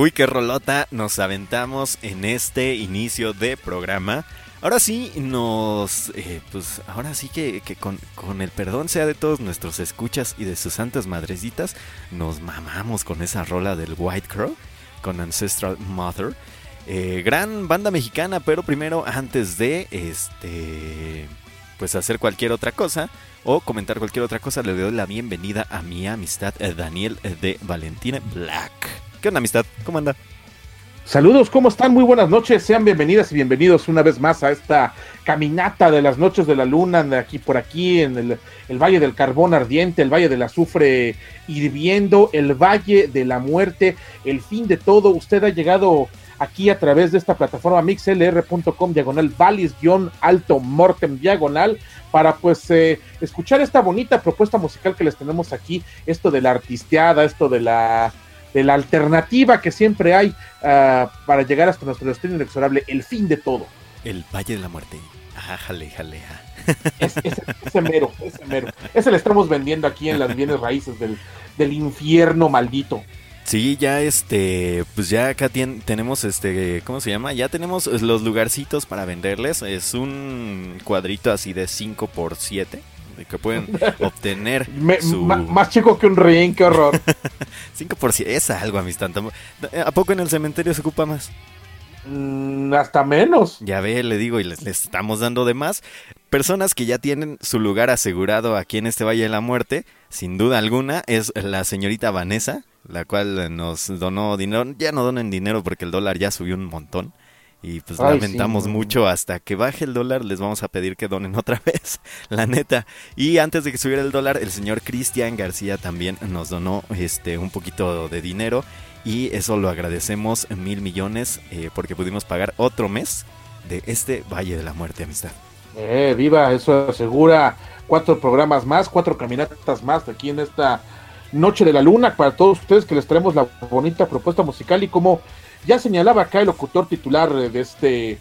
Uy, qué rolota nos aventamos en este inicio de programa. Ahora sí, nos. Eh, pues ahora sí que, con, el perdón sea de todos nuestros escuchas y de sus santas madrecitas, nos mamamos con esa rola del White Crow, con Ancestral Mother. Eh, gran banda mexicana, pero primero, antes de este. Pues hacer cualquier otra cosa o comentar cualquier otra cosa, le doy la bienvenida a mi amistad eh, Daniel de Valentina Black. ¿Qué onda, amistad? ¿Cómo anda? Saludos, ¿cómo están? Muy buenas noches, sean bienvenidas y bienvenidos una vez más a esta caminata de las noches de la luna, aquí por aquí, en el, Valle del Carbón Ardiente, el Valle del Azufre hirviendo, el Valle de la Muerte, el fin de todo. Usted ha llegado aquí a través de esta plataforma mixlr.com diagonal valis-alto mortem diagonal para pues eh, escuchar esta bonita propuesta musical que les tenemos aquí, esto de la artisteada, esto de la de la alternativa que siempre hay uh, para llegar hasta nuestro destino inexorable, el fin de todo. El Valle de la Muerte. Ajá, jale, jale. Es, ese mero, ese mero. Ese le estamos vendiendo aquí en las bienes raíces del, del infierno maldito. Sí, ya este, pues ya acá tenemos este, ¿cómo se llama? Ya tenemos los lugarcitos para venderles. Es un cuadrito así de 5 por 7 que pueden obtener más chico que un ring, qué horror. 5% es algo, amistad. ¿A poco en el cementerio se ocupa más? Mm, hasta menos. Ya ve, le digo, y les, estamos dando de más. Personas que ya tienen su lugar asegurado aquí en este Valle de la Muerte, sin duda alguna, es la señorita Vanessa, la cual nos donó dinero. Ya no donen dinero porque el dólar ya subió un montón. Y pues lamentamos mucho hasta que baje el dólar, les vamos a pedir que donen otra vez, la neta. Y antes de que subiera el dólar, el señor Cristian García también nos donó este un poquito de dinero y eso lo agradecemos mil millones eh, porque pudimos pagar otro mes de este Valle de la Muerte, amistad. Eh, viva, eso asegura cuatro programas más, cuatro caminatas más aquí en esta Noche de la Luna para todos ustedes que les traemos la bonita propuesta musical y como ya señalaba acá el locutor titular de este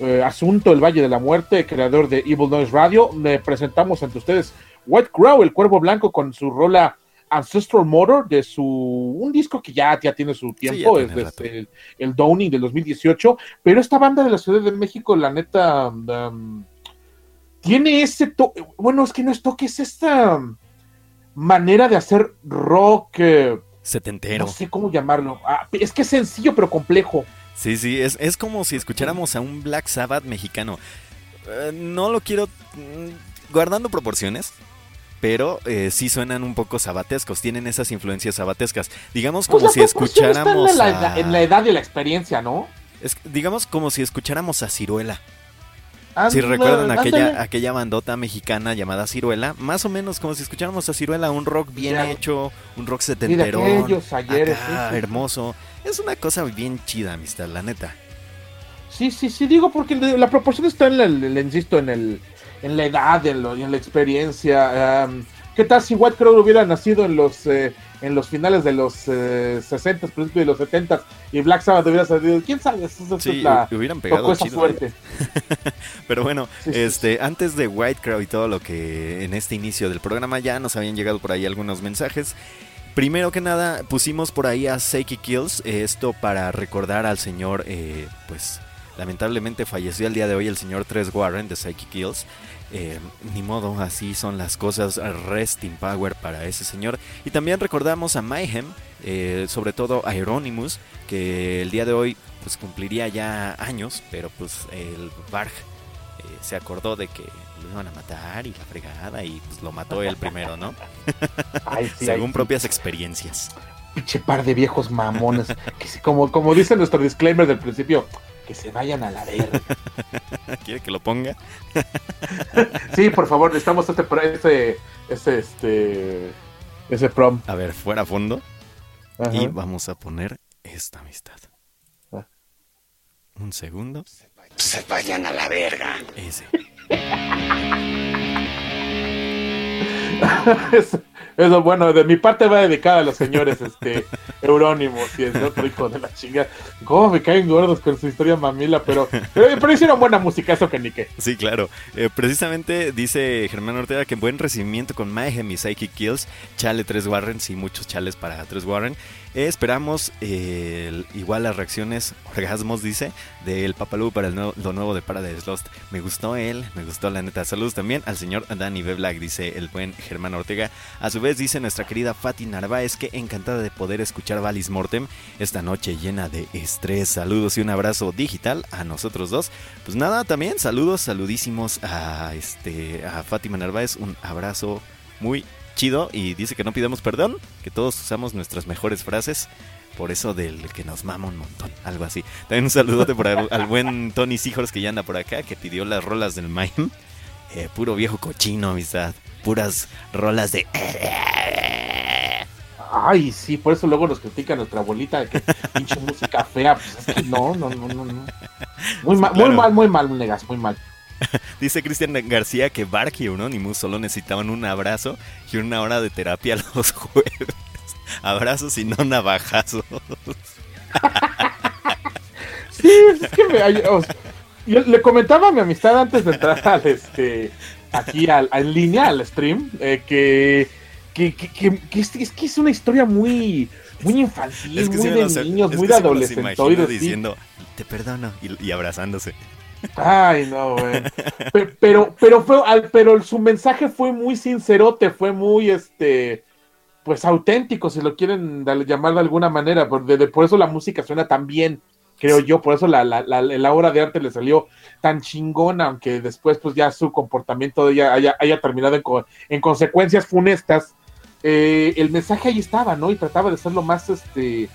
eh, asunto, El Valle de la Muerte, creador de Evil Noise Radio. Le presentamos ante ustedes White Crow, el cuervo blanco, con su rola Ancestral Motor, de su un disco que ya, ya tiene su tiempo, es desde el, Downing del 2018. Pero esta banda de la Ciudad de México, la neta, um, tiene ese toque, bueno, es que no es toque, es esta manera de hacer rock. Eh, Setentero. No sé cómo llamarlo. Ah, es que es sencillo pero complejo. Sí, sí, es, es como si escucháramos a un Black Sabbath mexicano. Eh, no lo quiero mm, guardando proporciones, pero eh, sí suenan un poco sabatescos, tienen esas influencias sabatescas. Digamos como si escucháramos... En la, en la edad de la experiencia, ¿no? Es, digamos como si escucháramos a Ciruela si recuerdan aquella, aquella bandota mexicana llamada Ciruela, más o menos como si escucháramos a Ciruela, un rock bien hecho, un rock setentero, hermoso. Es una cosa bien chida, amistad, la neta. Sí, sí, sí, digo porque la proporción está en la, insisto, en el en la edad, en, en la experiencia. ¿Qué tal si White Crow hubiera nacido en los eh, en los finales de los eh, 60, principios de los 70 y Black Sabbath hubiera salido? ¿Quién sabe? Eso, sí, hubieran pegado chido, suerte. Pero bueno, este antes de White Crow y todo lo que en este inicio del programa ya nos habían llegado por ahí algunos mensajes. Primero que nada, pusimos por ahí a Seiki Kills, esto para recordar al señor, eh, pues lamentablemente falleció el día de hoy el señor Tres Warren de Psyche Kills. Eh, ni modo, así son las cosas. Resting Power para ese señor. Y también recordamos a Mayhem, eh, sobre todo a Hieronymus, que el día de hoy pues cumpliría ya años, pero pues el Barg eh, se acordó de que lo iban a matar y la fregada y pues lo mató él primero, ¿no? Según propias experiencias. Pinche par de viejos mamones. que como, como dice nuestro disclaimer del principio, que se vayan a la verga. ¿Quiere que lo ponga? sí, por favor, necesitamos este, ese, ese, este, ese prom. A ver, fuera a fondo. Y vamos a poner esta amistad. Ah. Un segundo. Se vayan a la verga. Ese. Eso, bueno, de mi parte va dedicada a los señores este, Eurónimos y el otro hijo de la chinga. ¿Cómo me caen gordos con su historia mamila? Pero, pero, hicieron buena música, eso que ni qué. Sí, claro. Eh, precisamente dice Germán Ortega que buen recibimiento con Mayhem y Psychic Kills, chale 3 Warren, sí, muchos chales para 3 Warren esperamos eh, igual las reacciones, orgasmos dice, del Papalú para el lo nuevo de Paradise Lost. Me gustó él, me gustó la neta. Saludos también al señor Danny B. Dice el buen Germán Ortega. A su vez dice nuestra querida Fati Narváez que encantada de poder escuchar Valis Mortem esta noche llena de estrés. Saludos y un abrazo digital a nosotros dos. Pues nada, también saludos, saludísimos a, este, a Fátima Narváez. Un abrazo muy chido y dice que no pidamos perdón, que todos usamos nuestras mejores frases. Por eso del que nos mama un montón, algo así. También un saludote por al, buen Tony Seahorse que ya anda por acá, que pidió las rolas del Mayhem. Eh, puro viejo cochino, amistad. Puras rolas de... Ay, sí, por eso luego nos critica nuestra abuelita de que pinche música fea. Pues no, no, no, no, no. Muy, mal, muy mal, muy mal, negas, muy mal. Dice Cristian García que Bark y Euronymous solo necesitaban un abrazo y una hora de terapia los jueves. Abrazos y no navajazos. sí, es que me, yo le comentaba a mi amistad antes de entrar al este aquí al, en línea al stream eh, que, que, que, es, que es una historia muy muy infantil, muy de niños, muy de adolescentes. diciendo, te perdono, y abrazándose. Ay, no, güey. Pero, pero, fue, pero su mensaje fue muy sincerote, fue muy, este, pues auténtico, si lo quieren llamar de alguna manera. Por, por eso la música suena tan bien, creo yo. Por eso la, la, obra de arte le salió tan chingona, aunque después, pues ya su comportamiento haya, haya terminado en, en, consecuencias funestas. Eh, el mensaje ahí estaba, ¿no? Y trataba de ser lo más, este,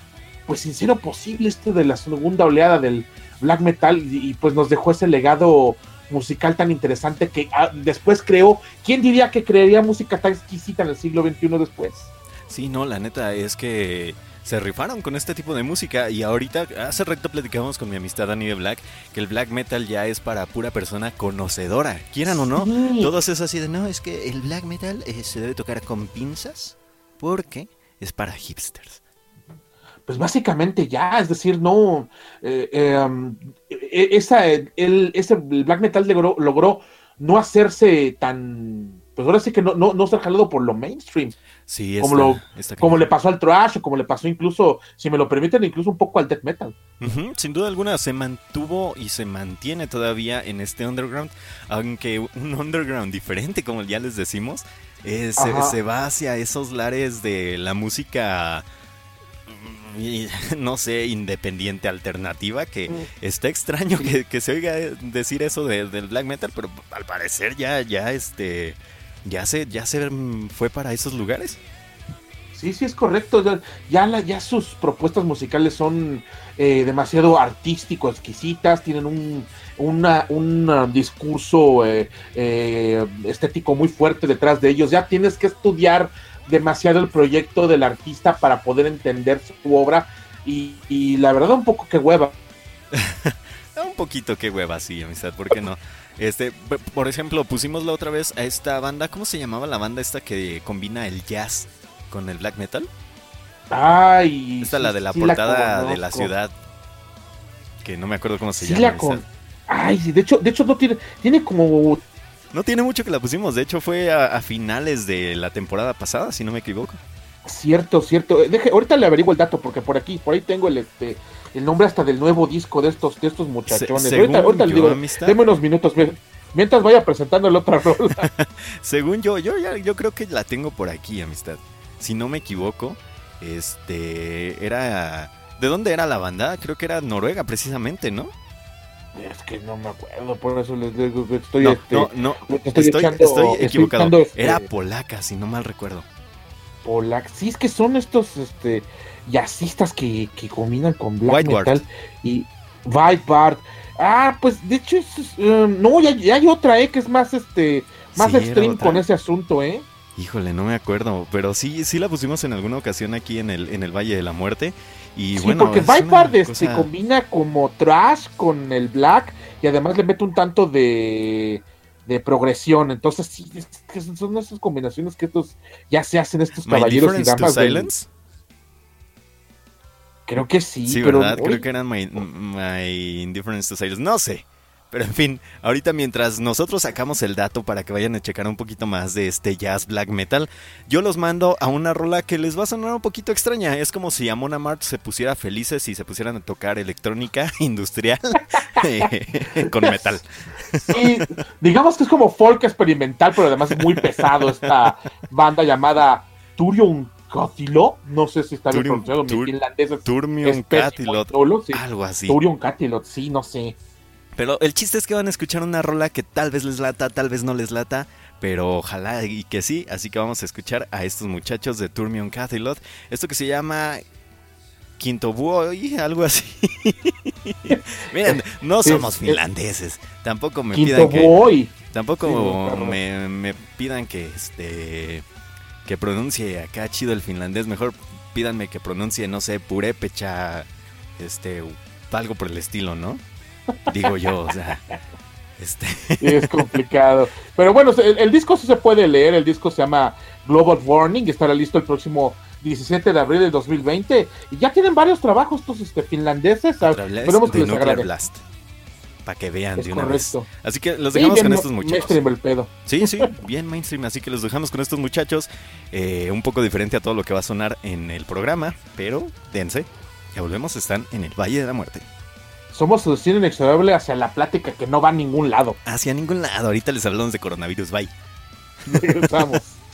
pues sincero posible, este de la segunda oleada del black metal y, pues nos dejó ese legado musical tan interesante que ah, después creó, ¿quién diría que crearía música tan exquisita en el siglo XXI después? Sí, no, la neta es que se rifaron con este tipo de música y ahorita hace recto platicamos con mi amistad Dani de Black que el black metal ya es para pura persona conocedora, quieran o no, todos es así de no, es que el black metal eh, se debe tocar con pinzas porque es para hipsters pues básicamente ya, es decir, no, eh, eh, um, e, esa, el, ese black metal logró, logró, no hacerse tan, pues ahora sí que no, no, no ser jalado por lo mainstream. Sí, como, lo, como le pasó al trash o como le pasó incluso, si me lo permiten, incluso un poco al death metal. sin duda alguna se mantuvo y se mantiene todavía en este underground, aunque un underground diferente, como ya les decimos, eh, se, se va hacia esos lares de la música no sé, independiente alternativa, que mm. está extraño que, se oiga decir eso del black metal, pero al parecer ya, ya, este, ya se, ya se fue para esos lugares. Sí, sí, es correcto. Ya, ya sus propuestas musicales son eh, demasiado artístico, exquisitas, tienen un, un discurso eh, eh, estético muy fuerte detrás de ellos. Ya tienes que estudiar demasiado el proyecto del artista para poder entender su obra y, la verdad un poco que hueva. un poquito que hueva, sí, amistad, ¿por qué no? Este, por ejemplo, pusimos la otra vez a esta banda, ¿cómo se llamaba la banda esta que combina el jazz con el black metal? Ay, esta la de la portada de la ciudad, que no me acuerdo cómo se llama. Ay, sí, de hecho, de hecho no tiene, tiene como no tiene mucho que la pusimos, de hecho fue a, finales de la temporada pasada, si no me equivoco. Cierto, cierto. Deje, ahorita le averiguo el dato porque por aquí, por ahí tengo el este el nombre hasta del nuevo disco de estos de estos muchachones. ahorita, le digo, déme unos minutos mientras vaya presentando la otra rola. según yo, yo ya yo creo que la tengo por aquí, amistad. Si no me equivoco, este era ¿De dónde era la banda? Creo que era Noruega precisamente, ¿no? Es que no me acuerdo, por eso les digo que estoy. No, este, no, estoy, estoy, equivocado. Este Era polaca, si no mal recuerdo. Polaca, sí, es que son estos este, jazzistas que, que combinan con black metal y White Bart. Ah, pues de hecho, um, no, ya, hay otra, eh, que es más este, más extreme con ese asunto, eh. Híjole, no me acuerdo, pero sí, sí la pusimos en alguna ocasión aquí en el, en el Valle de la Muerte. Y sí, porque Viper se combina como trash con el black y además le mete un tanto de de progresión. Entonces, sí, es que son esas combinaciones que estos ya se hacen estos My caballeros y damas. del- Silence. Creo que sí, Sí, pero ¿verdad? Creo que eran my, my Indifference to Silence. No sé. Pero en fin, ahorita mientras nosotros sacamos el dato para que vayan a checar un poquito más de este jazz black metal, yo los mando a una rola que les va a sonar un poquito extraña. Es como si Amon Mart se pusiera felices y se pusieran a tocar electrónica industrial eh, con metal. sí, digamos que es como folk experimental, pero además es muy pesado esta banda llamada Turion Catilot. No sé si está bien pronunciado, mi finlandés es, Turmion Catilot, sí. algo así. Turion Catilot, sí, no sé. Pero el chiste es que van a escuchar una rola que tal vez les lata, tal vez no les lata, pero ojalá y que sí. Así que vamos a escuchar a estos muchachos de Turmion Cathilot. Esto que se llama Quinto Boy, algo así. Miren, no somos es- finlandeses. Tampoco me Quinto pidan que. Tampoco me, me pidan que este. Que pronuncie acá chido el finlandés. Mejor pídanme que pronuncie, no sé, purépecha. Este. Algo por el estilo, ¿no? Digo yo, o sea. Este. Es complicado. Pero bueno, el, el disco sí se puede leer. El disco se llama Global Warning. Estará listo el próximo 17 de abril del 2020. Y ya tienen varios trabajos estos este, finlandeses. A- Esperemos que les Nuclear agrade. Blast. Para que vean Es de una correcto. vez. Así que los dejamos con estos muchachos. mainstream el pedo. Sí, sí, bien mainstream. Así que los dejamos con estos muchachos. eh, un poco diferente a todo lo que va a sonar en el programa. Pero dense. Ya volvemos. Están en el Valle de la Muerte. Somos seducción inexorable hacia la plática que no va a ningún lado. Hacia ningún lado. Ahorita les hablamos de coronavirus. Bye. Regresamos.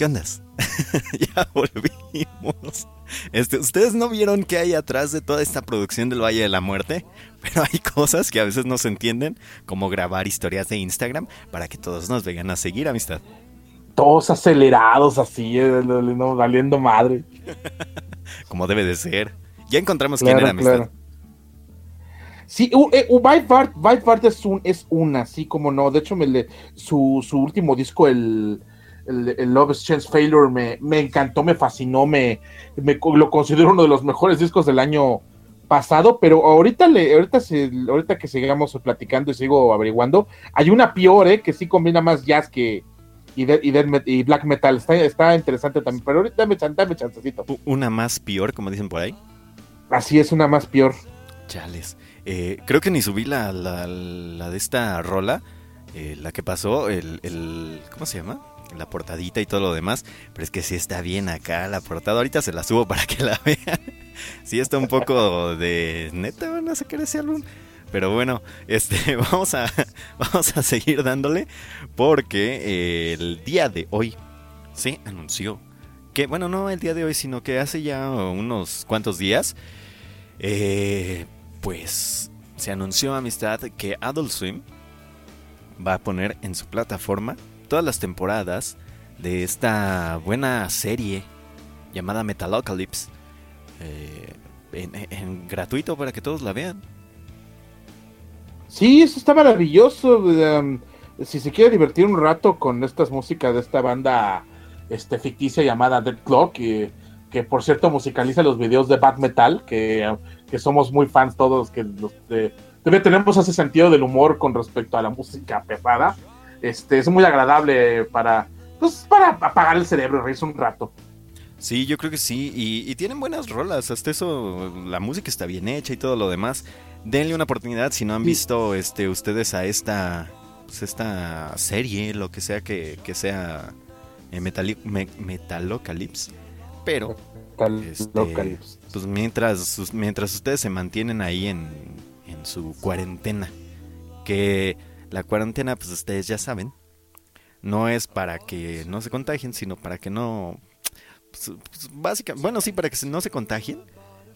¿Qué ondas? ya volvimos. Este, ¿Ustedes no vieron qué hay atrás de toda esta producción del Valle de la Muerte? Pero hay cosas que a veces no se entienden, como grabar historias de Instagram para que todos nos vengan a seguir, amistad. Todos acelerados así, eh, valiendo madre. como debe de ser. Ya encontramos quién era amistad. Sí, uh, eh, es, un, es una, sí, como no. De hecho, me le, su, su último disco, el, el, Love Chance Failure me, me, encantó, me fascinó, me, me, lo considero uno de los mejores discos del año pasado, pero ahorita le, ahorita se, ahorita que sigamos platicando y sigo averiguando, hay una peor, eh, que sí combina más jazz que y, y, black metal, está, está, interesante también, pero ahorita me dame chancecito. Una más peor, como dicen por ahí. Así es, una más peor. Chales. Eh, creo que ni subí la, la, la de esta rola, eh, la que pasó, el, el, ¿cómo se llama? La portadita y todo lo demás, pero es que sí está bien acá la portada. Ahorita se la subo para que la vean. sí está un poco de neta, van a sacar ese álbum. Pero bueno, este, vamos a, vamos a seguir dándole porque eh, el día de hoy se anunció que, bueno, no el día de hoy, sino que hace ya unos cuantos días, eh, pues se anunció amistad que Adult Swim va a poner en su plataforma todas las temporadas de esta buena serie llamada Metalocalypse eh, en, gratuito para que todos la vean. Sí, eso está maravilloso. Um, si se quiere divertir un rato con estas músicas de esta banda este, ficticia llamada Dead Clock, que, que por cierto musicaliza los videos de Bad Metal, que, que somos muy fans todos, que los, tenemos ese sentido del humor con respecto a la música pesada. Este, es muy agradable para, pues, para apagar el cerebro, reírse un rato. Sí, yo creo que sí, y, tienen buenas rolas, hasta eso, la música está bien hecha y todo lo demás. Denle una oportunidad si no han visto este, ustedes a esta, pues, esta serie, lo que sea que, sea eh, Metalocalypse. Pero, este, pues mientras, mientras ustedes se mantienen ahí en, en su cuarentena, que la cuarentena, pues ustedes ya saben, no es para que no se contagien, sino para que no... Pues, pues, básicamente, bueno, sí, para que no se contagien,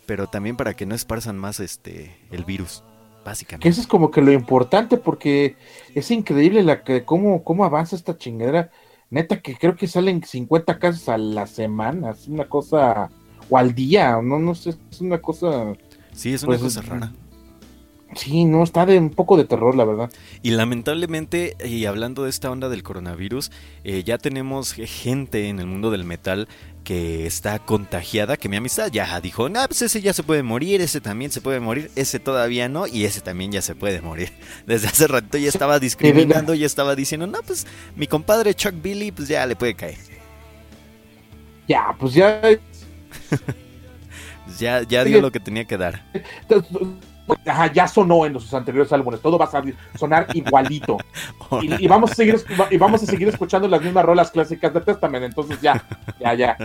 pero también para que no esparzan más este el virus, básicamente. Que eso es como que lo importante, porque es increíble la que cómo, cómo avanza esta chingadera. Neta, que creo que salen 50 casos a la semana, es una cosa, o al día, no, no sé, es una cosa... Sí, es una pues, cosa rara. Sí, no, está de un poco de terror, la verdad. Y lamentablemente, y hablando de esta onda del coronavirus, eh, ya tenemos gente en el mundo del metal que está contagiada, que mi amistad ya dijo, nah, pues ese ya se puede morir, ese también se puede morir, ese todavía no, y ese también ya se puede morir. Desde hace rato ya estaba discriminando, ya estaba diciendo, no, pues mi compadre Chuck Billy, pues ya le puede caer. Ya, pues ya... ya, ya dio lo que tenía que dar ya sonó en sus anteriores álbumes, todo va a sonar igualito. y, vamos a seguir y vamos a seguir escuchando las mismas rolas clásicas de Testament, entonces ya, ya, ya,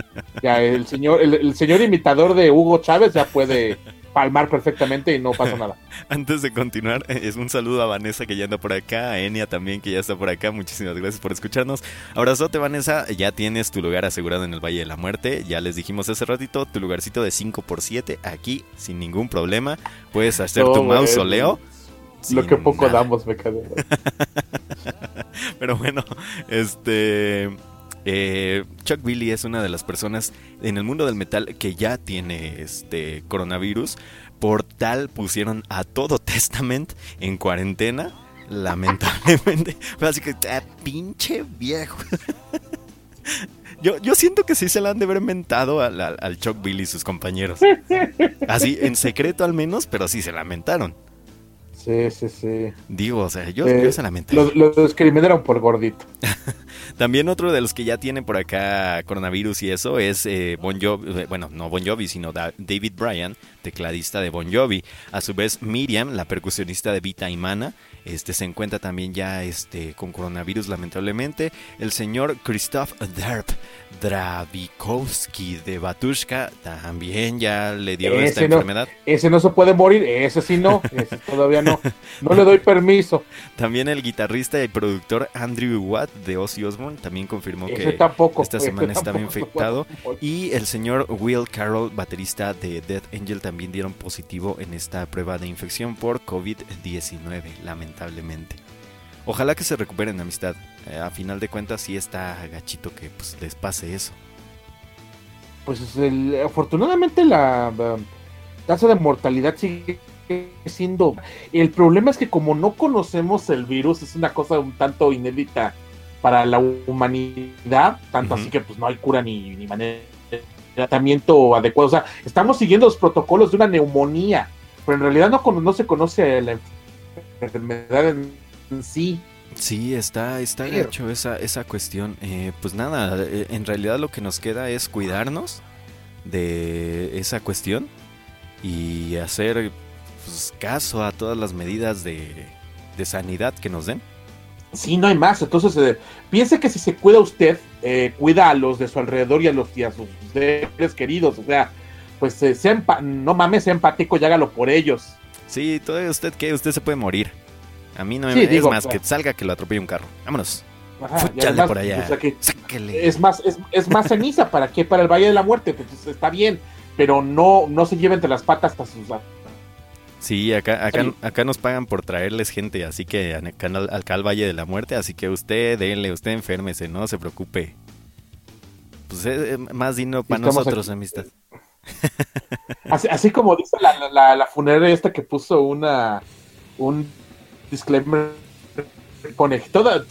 ya el señor, el señor imitador de Hugo Chávez ya puede palmar perfectamente y no pasa nada. Antes de continuar, es un saludo a Vanessa que ya anda por acá, a Enia también que ya está por acá. Muchísimas gracias por escucharnos. Abrazote, Vanessa. Ya tienes tu lugar asegurado en el Valle de la Muerte. Ya les dijimos hace ratito, tu lugarcito de 5x7 aquí sin ningún problema. Puedes hacer tu mausoleo. Lo que poco damos, me Pero bueno, este eh, Chuck Billy es una de las personas en el mundo del metal que ya tiene este coronavirus. Por tal pusieron a todo Testament en cuarentena. Lamentablemente. Así que, ah, pinche viejo. Yo, yo siento que sí se la han de haber mentado al, al Chuck Billy y sus compañeros. Así, en secreto al menos, pero sí se lamentaron. Sí, sí, sí. Digo, o sea, yo, eh, se lamenté. Los, los discriminaron por gordito. También otro de los que ya tienen por acá coronavirus y eso es eh, Bon Jovi, eh, bueno, no Bon Jovi, sino David Bryan tecladista de Bon Jovi. A su vez, Miriam, la percusionista de Vita Imana, este, se encuentra también ya este, con coronavirus lamentablemente. El señor Christoph Derp Dravikowski de Batushka también ya le dio esta enfermedad. Ese no se puede morir, ese sí no, ese todavía no. No le doy permiso. También el guitarrista y productor Andrew Watt de Ozzy Osbourne también confirmó que esta semana estaba infectado. Y el señor Will Carroll, baterista de Death Angel, también dieron positivo en esta prueba de infección por COVID-19, lamentablemente. Ojalá que se recuperen amistad. Eh, a final de cuentas sí está gachito que pues, les pase eso. Pues afortunadamente la, tasa de mortalidad sigue siendo... El problema es que como no conocemos el virus, es una cosa un tanto inédita para la humanidad, tanto así que pues no hay cura ni, ni manera tratamiento adecuado. O sea, estamos siguiendo los protocolos de una neumonía, pero en realidad no, no se conoce la enfermedad en sí. Sí, está, está hecho esa, esa cuestión. Eh, pues nada, eh, en realidad lo que nos queda es cuidarnos de esa cuestión y hacer pues, caso a todas las medidas de, de, sanidad que nos den. Sí, no hay más. Entonces, eh, piense que si se cuida usted, cuida a los de su alrededor y a, los, y a sus seres queridos. O sea, pues sea no mames, sea empático y hágalo por ellos. Sí, todo usted que usted se puede morir. A mí no me es más que salga que lo atropelle un carro. Vámonos. Ajá, por allá. es más, es, más ceniza para que para el Valle de la Muerte, pues está bien, pero no, no se lleve entre las patas hasta sus Sí, acá, acá, acá nos pagan por traerles gente, así que acá, acá al Valle de la Muerte, así que usted denle, usted enférmese, no se preocupe. Pues es más digno para nosotros, amistad. Así, así, como dice la, la, la funeraria esta que puso una un disclaimer pone toda,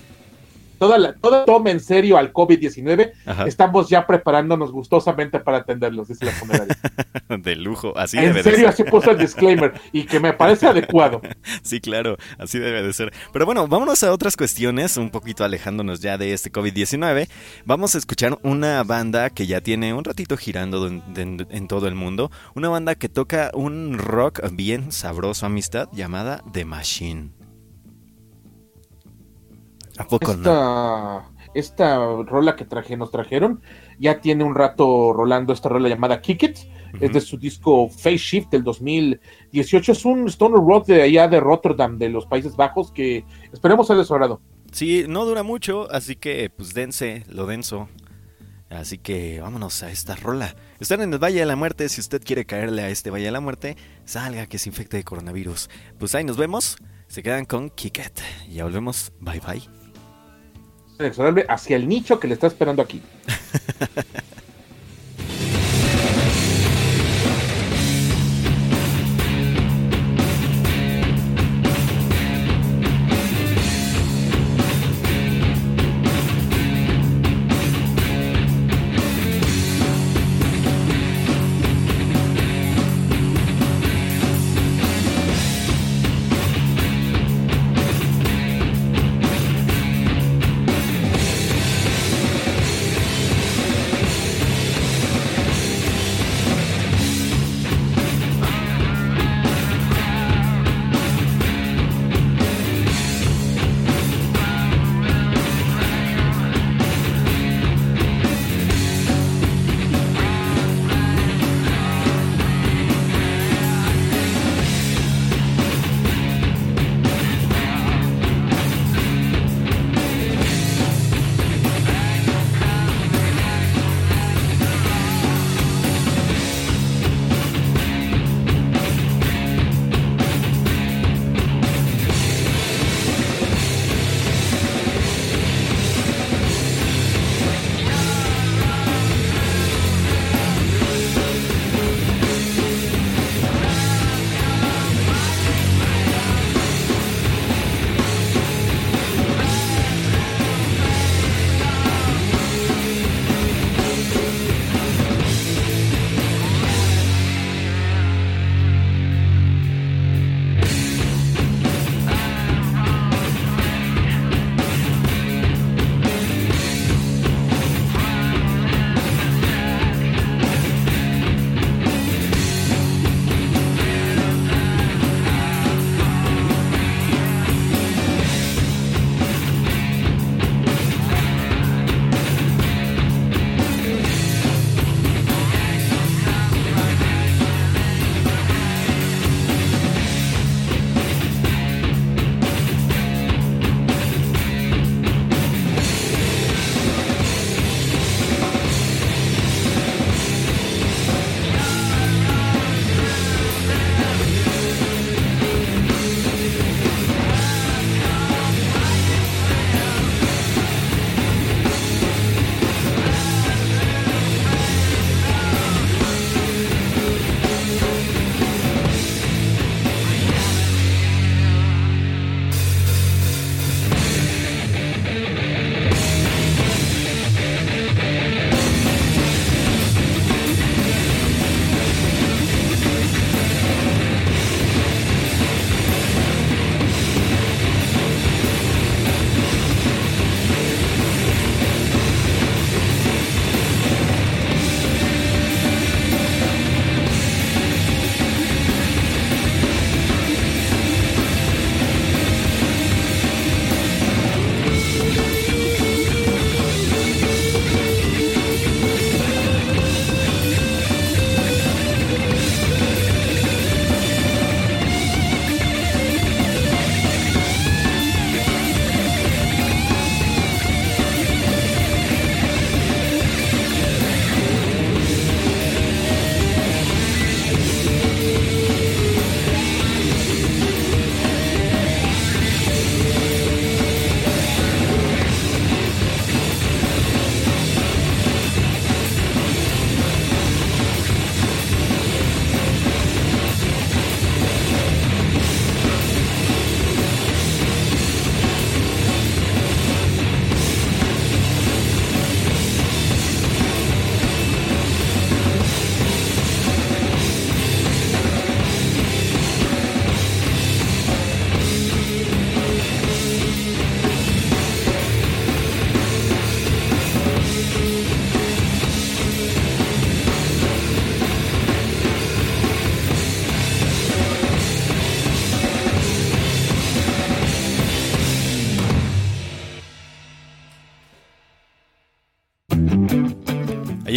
toda la, toda toma en serio al COVID-19, estamos ya preparándonos gustosamente para atenderlos, dice la funeraria. de lujo, así en debe serio, así puso el disclaimer y que me parece adecuado. Sí, claro, así debe de ser. Pero bueno, vámonos a otras cuestiones, un poquito alejándonos ya de este COVID-19. Vamos a escuchar una banda que ya tiene un ratito girando en todo el mundo, una banda que toca un rock bien sabroso, amistad, llamada The Machine esta, esta rola que traje, nos trajeron ya tiene un rato rolando esta rola llamada Kick It. Es de su disco Face Shift del 2018. Es un stoner rock de allá de Rotterdam, de los Países Bajos, que esperemos ser de su Sí, no dura mucho, así que pues dense lo denso. Así que vámonos a esta rola. Están en el Valle de la Muerte. Si usted quiere caerle a este Valle de la Muerte, salga que se infecte de coronavirus. Pues ahí nos vemos. Se quedan con Kick It. Ya volvemos. Bye bye hacia el nicho que le está esperando aquí.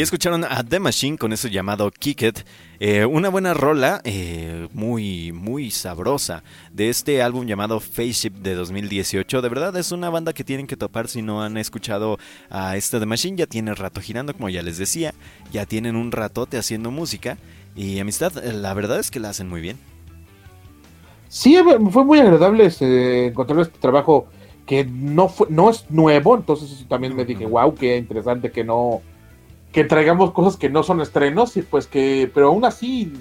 Escucharon a The Machine con eso llamado Kick It. Eh, una buena rola, eh, muy, muy sabrosa, de este álbum llamado Face de 2018. De verdad es una banda que tienen que topar si no han escuchado a este The Machine. Ya tiene rato girando, como ya les decía. Ya tienen un ratote haciendo música. Y amistad, la verdad es que la hacen muy bien. Sí, fue muy agradable este, encontrar este trabajo que no fue, no es nuevo, entonces también me dije, wow, qué interesante que no, que traigamos cosas que no son estrenos, y pues que, pero aún así,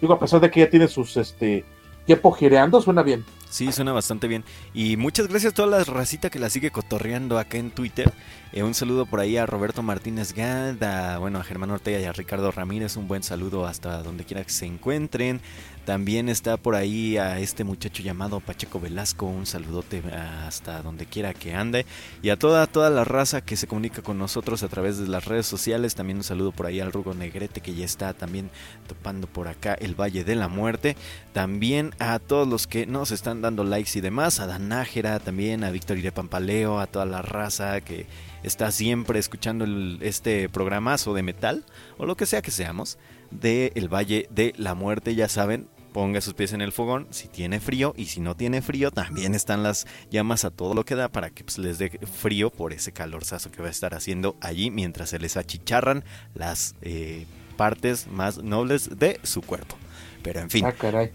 digo, a pesar de que ya tiene sus este tiempo gireando, suena bien. Sí, suena bastante bien. Y muchas gracias a toda la racita que la sigue cotorreando acá en Twitter. Eh, un saludo por ahí a Roberto Martínez Gada, bueno, a Germán Ortega y a Ricardo Ramírez. Un buen saludo hasta donde quiera que se encuentren. También está por ahí a este muchacho llamado Pacheco Velasco. Un saludote hasta donde quiera que ande. Y a toda, toda la raza que se comunica con nosotros a través de las redes sociales. También un saludo por ahí al Rugo Negrete que ya está también topando por acá el Valle de la Muerte. También a todos los que nos están dando likes y demás. A Dan Nájera también, a Víctor Irepampaleo, a toda la raza que está siempre escuchando este programazo de metal, o lo que sea que seamos, de El Valle de la Muerte, ya saben, ponga sus pies en el fogón si tiene frío y si no tiene frío también están las llamas a todo lo que da para que pues, les dé frío por ese calorzazo que va a estar haciendo allí mientras se les achicharran las eh, partes más nobles de su cuerpo. Pero en fin. Ah, caray.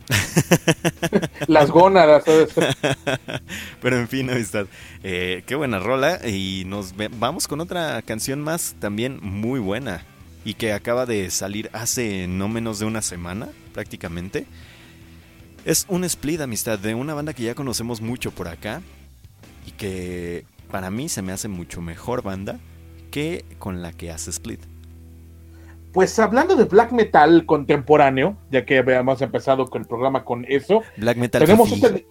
Las gónadas. Pero en fin, amistad. Eh, qué buena rola. Y nos vamos con otra canción más también muy buena. Y que acaba de salir hace no menos de una semana, prácticamente. Es un split, amistad, de una banda que ya conocemos mucho por acá. Y que para mí se me hace mucho mejor banda que con la que hace split. Pues hablando de black metal contemporáneo, ya que habíamos empezado con el programa con eso. Black metal tenemos este,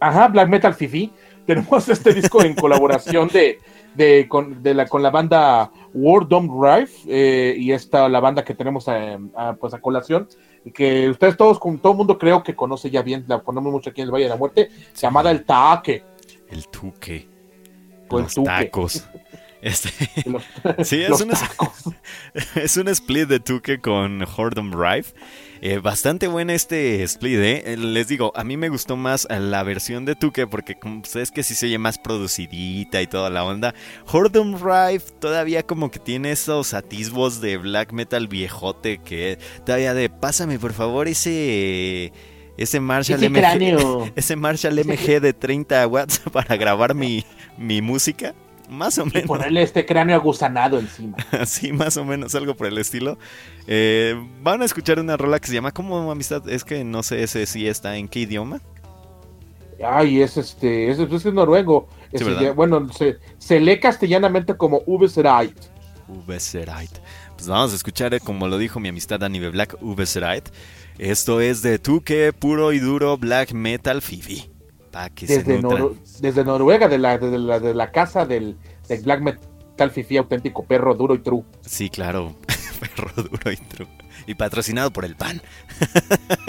Ajá, black metal fifi. Tenemos este disco en colaboración de, de, con, la, con la banda World Dome Drive eh, y esta la banda que tenemos a, pues a colación y que ustedes todos, con todo el mundo creo que conoce ya bien, la ponemos mucho aquí en el Valle de la Muerte, llamada El Taque. El Tuque. Los tacos. Este, sí, es un, es un split de Tuque con Hordom Drive. Eh, bastante buena este split, ¿eh? Les digo, a mí me gustó más la versión de Tuque porque como es que sí se oye más producidita y toda la onda. Hordom Drive todavía como que tiene esos atisbos de black metal viejote que todavía de pásame por favor ese ese Marshall MG, ese Marshall MG de 30 watts para grabar mi, mi música. Más o menos. Y ponerle este cráneo agusanado encima. sí, más o menos, algo por el estilo. Eh, van a escuchar una rola que se llama ¿Cómo amistad? Es que no sé ese si está en qué idioma. Ay, es este, es, es noruego. bueno, se, se, lee castellanamente como Ubeserite. Ubeserite. Pues vamos a escuchar, eh, como lo dijo mi amistad Dani Black, Ubeserite. Esto es de Tuque, puro y duro black metal fifi desde, desde, Noruega, de la, de la, de la casa del, Black Metal Fifi auténtico, perro duro y true. Sí, claro, perro duro y true. Y patrocinado por el PAN.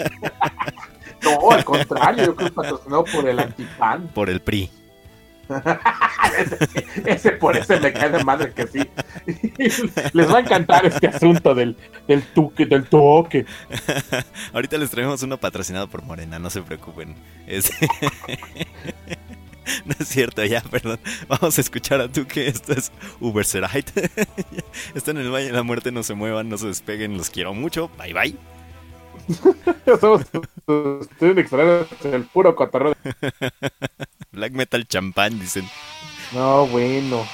no, al contrario, yo creo que patrocinado por el antipan. Por el PRI. ese, por ese me cae de madre que sí. les va a encantar este asunto del, del tuque, del toque. Ahorita les traemos uno patrocinado por Morena, no se preocupen. no es cierto, ya, perdón. Vamos a escuchar a Tuque. Esto es Uberserite. Está en el Valle de la Muerte, no se muevan, no se despeguen, los quiero mucho. Bye bye. Somos el puro cotorreo. Black Metal Champán, dicen. No, bueno.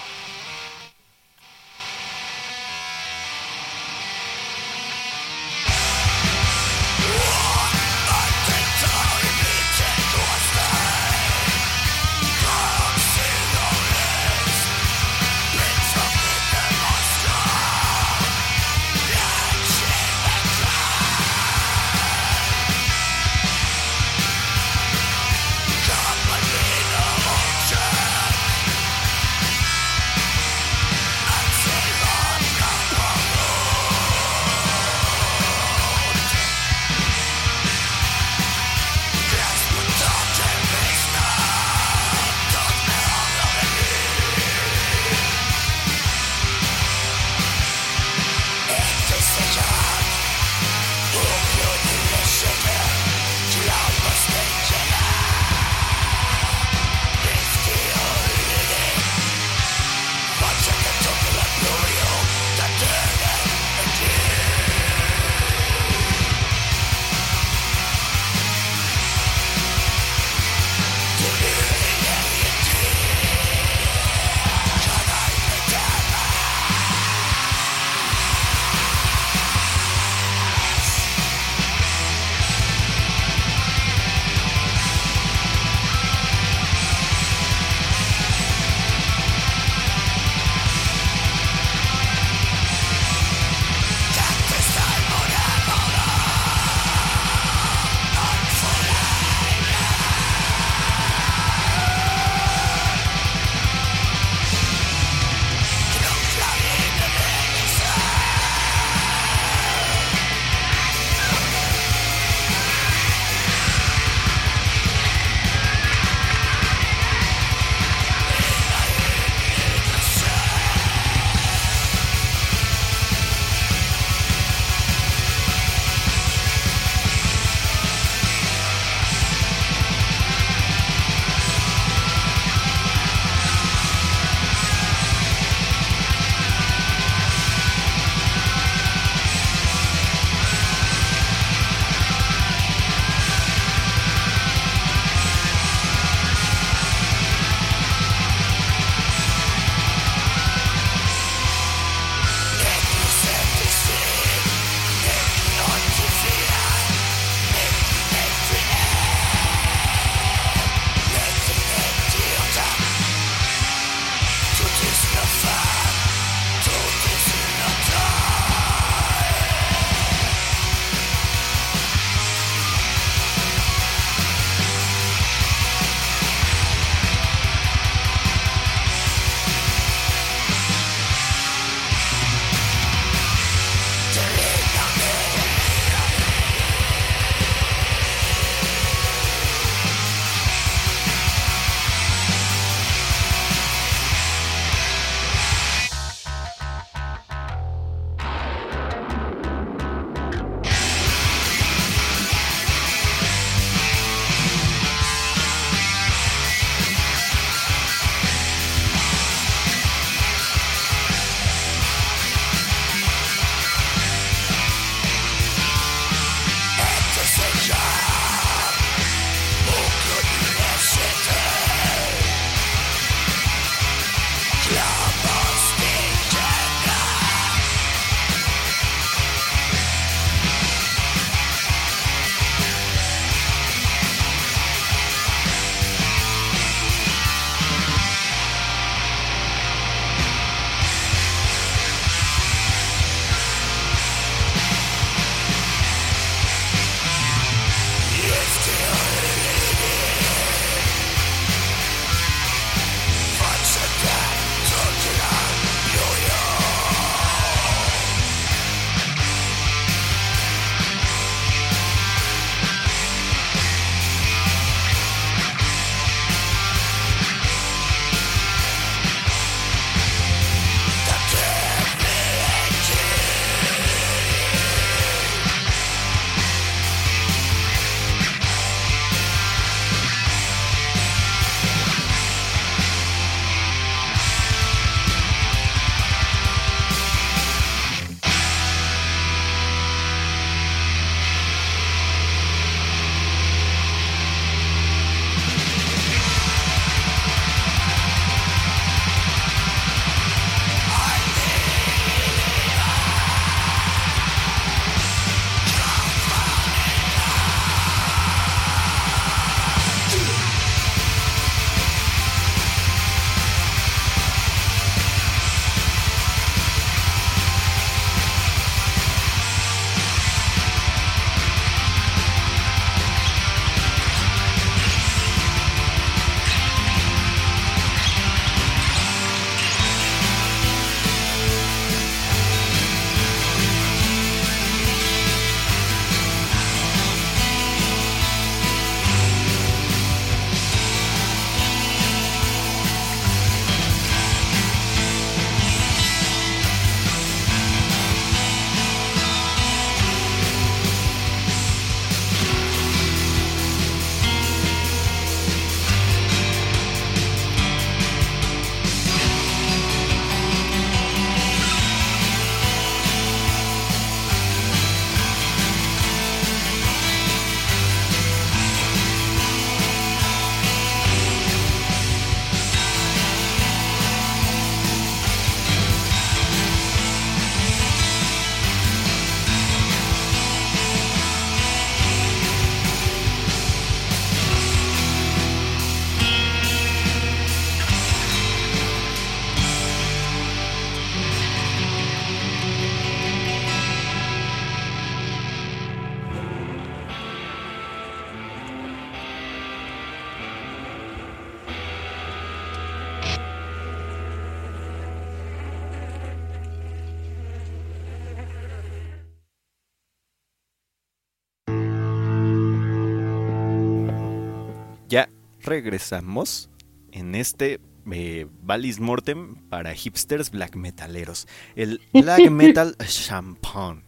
Regresamos en este eh, Valis Mortem para hipsters black metaleros. El Black Metal Champagne.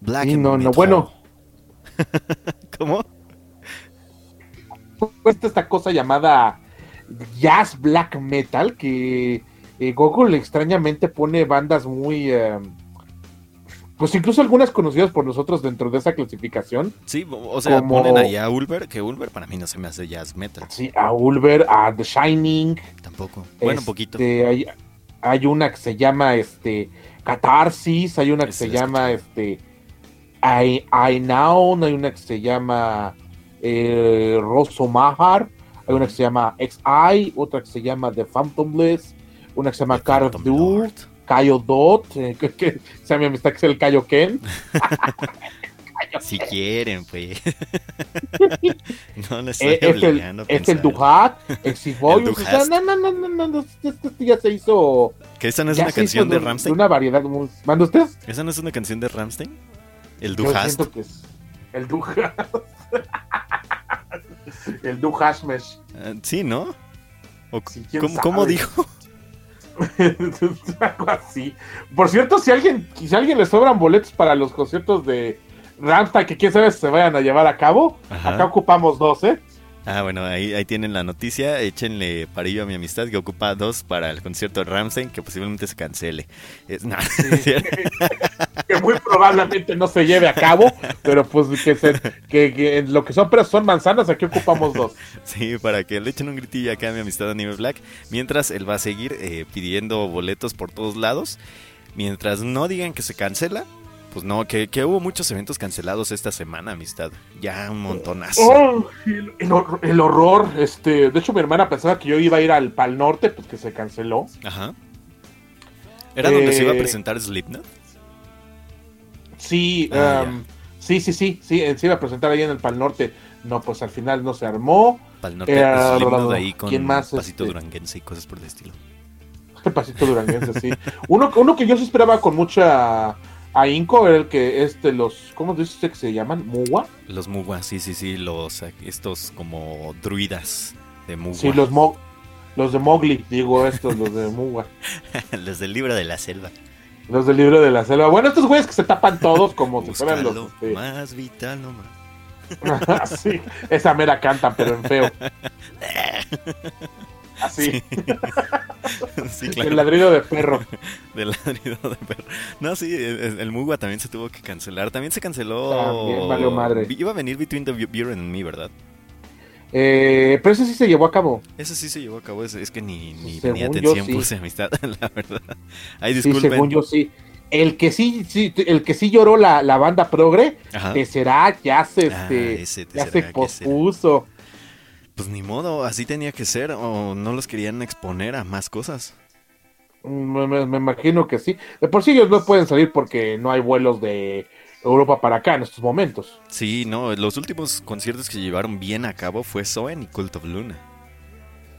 Black no, no, bueno. ¿Cómo? Pues esta cosa llamada Jazz Black Metal que eh, Google extrañamente pone bandas muy... Eh, pues incluso algunas conocidas por nosotros dentro de esa clasificación. Sí, o sea, ponen ahí a Ulver, que Ulver para mí no se me hace jazz metal. Sí, a Ulver, a The Shining. Tampoco. Bueno, un poquito. Este, hay, hay, una que se llama este Catarsis, hay una que se llama este I, I Now, hay una que se llama eh, Rosso Mahar, hay una que se llama XI, otra que se llama The Phantomless, una que se llama Carl Dude. Cayo Dot, eh, que, que sea mi amistad que es el Cayo Ken. si quieren, pues. no le estoy es obligando el, Es el Duhat, el Siboy. no, no, no, no, no, esto ya se hizo. ¿Que esa no es una canción de, Ramstein? una variedad. ¿Manda usted? ¿Esa no es una canción de Ramstein? El Duhast. que es el Duhast. el Duhasmesh. Uh, sí, ¿no? O, ¿Cómo, ¿Cómo dijo? Algo así. Por cierto, si alguien, si a alguien le sobran boletos para los conciertos de Ramstein, que quién sabe si se vayan a llevar a cabo, acá ocupamos dos, ¿eh? Ah, bueno, ahí, ahí tienen la noticia. Échenle parillo a mi amistad que ocupa dos para el concierto de Ramstein, que posiblemente se cancele. Es, que muy probablemente no se lleve a cabo, pero pues que, se, que, lo que son pero son manzanas, aquí ocupamos dos. Sí, para que le echen un gritillo acá a mi amistad Anime Black, mientras él va a seguir eh, pidiendo boletos por todos lados. Mientras no digan que se cancela, pues no, que, hubo muchos eventos cancelados esta semana, amistad. Ya un montonazo. Oh, el, horror. Este, de hecho, mi hermana pensaba que yo iba a ir al Pal Norte, pues que se canceló. Ajá. ¿Era donde se iba a eh, presentar Slipknot? Sí, ah, um, sí, sí, sí, sí, se iba a presentar ahí en el Pal Norte. No, pues al final no se armó. Pal Norte, Slipknot ahí con ¿quién más, Pasito este? Duranguense y cosas por el estilo. Pasito Duranguense, sí. Uno, uno que yo sí esperaba con mucha a Inco era el que es de los, ¿cómo dice que se llaman? ¿Muwa? Los Muwa, sí, sí, sí, los, estos como druidas de Muwa. Sí, los, los de Mowgli, digo estos, los de Muwa. los del libro de la selva. Los del libro de la selva. Bueno, estos güeyes que se tapan todos como si fueran los... Este... Más vital nomás. sí, esa mera canta, pero en feo. Así. El ladrido de perro. Del ladrido de perro. No, sí, el, el también se tuvo que cancelar. También se canceló. valió madre. Iba a venir Between the Beer and Me, ¿verdad? Eh, pero ese sí se llevó a cabo. Ese sí se llevó a cabo. Es, que ni, ni, atención puse amistad, la verdad. Ay, disculpen. Sí, según yo sí. El que sí, sí, el que sí lloró la, la banda progre, que será, ya se, ah, este, ya se pospuso pues ni modo, así tenía que ser, o no los querían exponer a más cosas. Me, imagino que sí. De por sí ellos no pueden salir porque no hay vuelos de Europa para acá en estos momentos. Sí, no, los últimos conciertos que se llevaron bien a cabo fue Soen y Cult of Luna.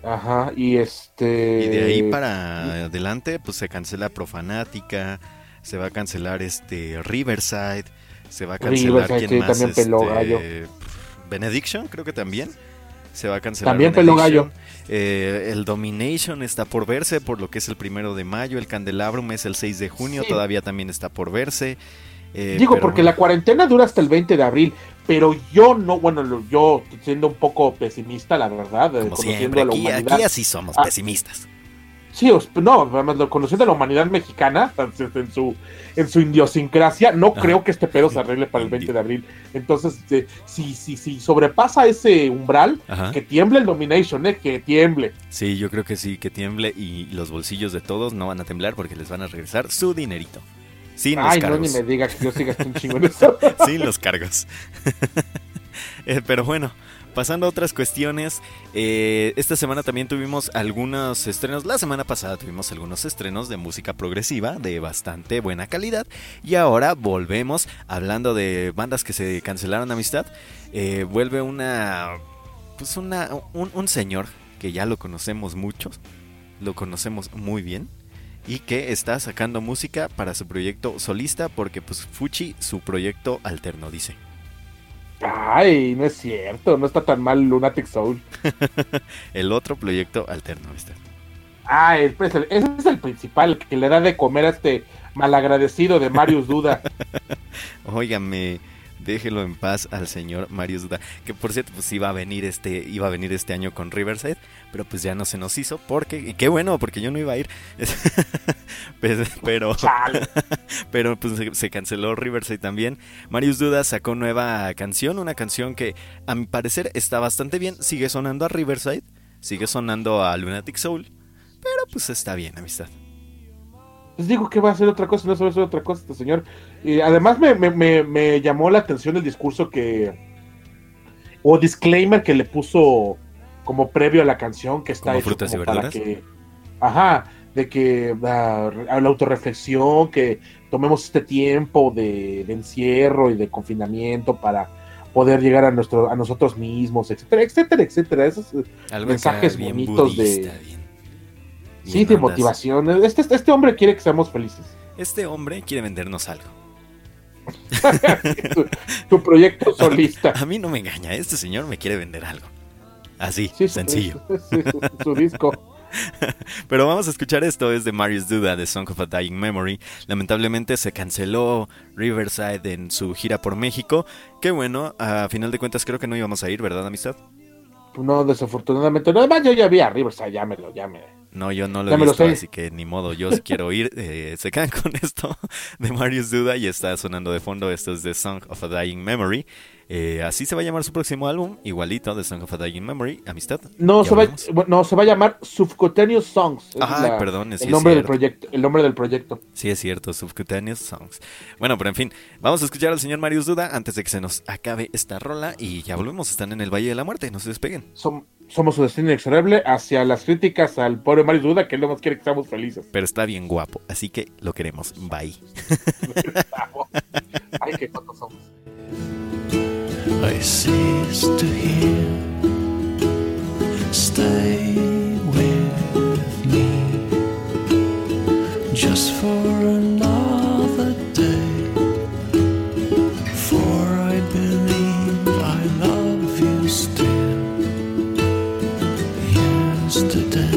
Ajá, y este... Y de ahí para adelante, pues se cancela Profanática, se va a cancelar este Riverside, se va a cancelar ¿quién más? Este, Benediction, creo que también se va a cancelar. También Pelo Gallo. Eh, el Domination está por verse, por lo que es el primero de mayo. El Candelabrum es el 6 de junio, todavía también está por verse. Eh, Digo, porque la cuarentena dura hasta el 20 de abril, pero yo no, bueno, yo siendo un poco pesimista, la verdad, eh, conociendo a la humanidad. Aquí así somos ah, pesimistas. Sí, no, además conociendo a la humanidad mexicana en su, en su idiosincrasia, no creo que este pedo se arregle para el 20 de abril. Entonces, este, si, si, si sobrepasa ese umbral, que tiemble el Domination, ¿eh? que tiemble. Sí, yo creo que sí, que tiemble y los bolsillos de todos no van a temblar porque les van a regresar su dinerito. Sin Ay, no, ni me diga que yo siga un chingo en eso. Sin los cargos. Eh, pero bueno, Pasando a otras cuestiones, eh, esta semana también tuvimos algunos estrenos. La semana pasada tuvimos algunos estrenos de música progresiva de bastante buena calidad. Y ahora volvemos hablando de bandas que se cancelaron amistad. Eh, vuelve una. Pues una. Un, señor que ya lo conocemos muchos. Lo conocemos muy bien y que está sacando música para su proyecto solista porque pues Fuchi su proyecto alterno dice. Ay, no es cierto, no está tan mal Lunatic Soul. el otro proyecto alterno, ¿viste? Ah, pues, ese es el principal, que le da de comer a este malagradecido de Marius Duda. Óigame, déjelo en paz al señor Marius Duda, que por cierto pues iba a venir este iba a venir este año con Riverside, pero pues ya no se nos hizo porque y qué bueno, porque yo no iba a ir. Pues, pero pero pues se, canceló Riverside también. Marius Duda sacó nueva canción, una canción que a mi parecer está bastante bien, sigue sonando a Riverside, sigue sonando a Lunatic Soul, pero pues está bien, amistad les digo que va a ser otra cosa, no va a ser otra cosa este señor. Y además me, me, me, llamó la atención el discurso que, o disclaimer que le puso como previo a la canción que está hecho como para que, ajá, de que a la autorreflexión, que tomemos este tiempo de, encierro y de confinamiento para poder llegar a nuestro a nosotros mismos, etcétera, etcétera, etcétera, esos mensajes bonitos de Sí, de motivación. Este, este hombre quiere que seamos felices. Este hombre quiere vendernos algo. tu, proyecto solista. A, mí no me engaña, este señor me quiere vender algo. Así, sencillo. su, disco. Pero vamos a escuchar esto, es de Marius Duda, de Song of a Dying Memory. Lamentablemente se canceló Riverside en su gira por México. Qué bueno, a final de cuentas creo que no íbamos a ir, ¿verdad, amistad? No, desafortunadamente. Nada más yo ya vi a Riverside, ya me lo, ya me, no, yo no lo he visto, así que ni modo, yo quiero ir. Eh, se quedan con esto de Marius Duda y está sonando de fondo. Esto es The Song of a Dying Memory. Eh, así se va a llamar su próximo álbum, igualito, The Song of a Dying Memory, Amistad. No, se va, no se va, a llamar Subcutaneous Songs. Ah, perdón, el nombre del proyecto. El nombre del proyecto. Sí, es cierto, Subcutaneous Songs. Bueno, pero en fin, vamos a escuchar al señor Marius Duda antes de que se nos acabe esta rola y ya volvemos. Están en el Valle de la Muerte, no se despeguen. somos su destino inexorable hacia las críticas al pobre Marius Duda que él no más quiere que estamos felices. Pero está bien guapo, así que lo queremos. Bye. Ay, qué somos. I cease to hear. Stay with me just for another day. For I believe I love you still. Yesterday.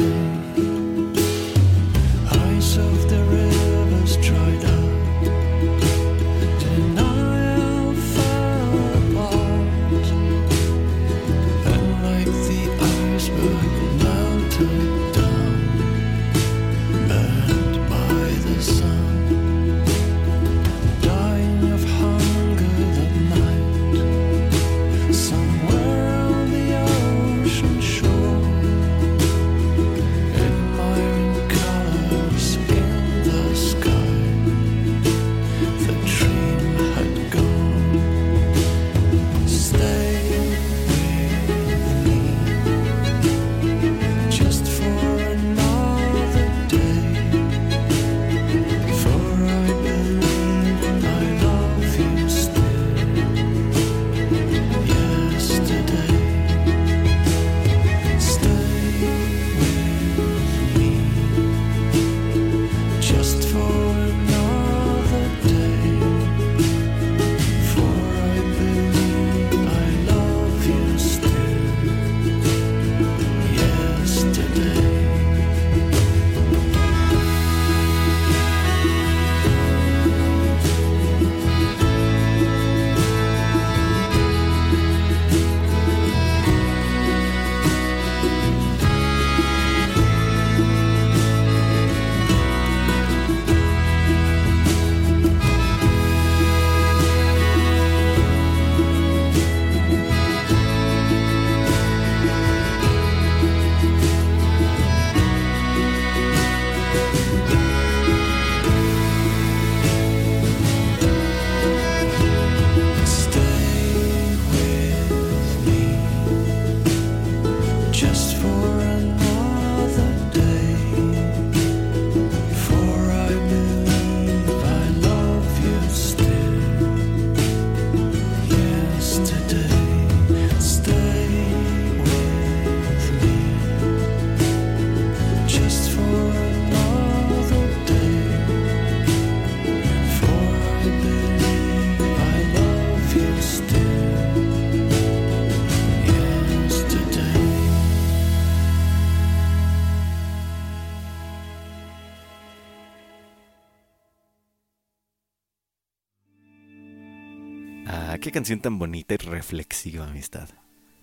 Canción tan bonita y reflexiva, amistad.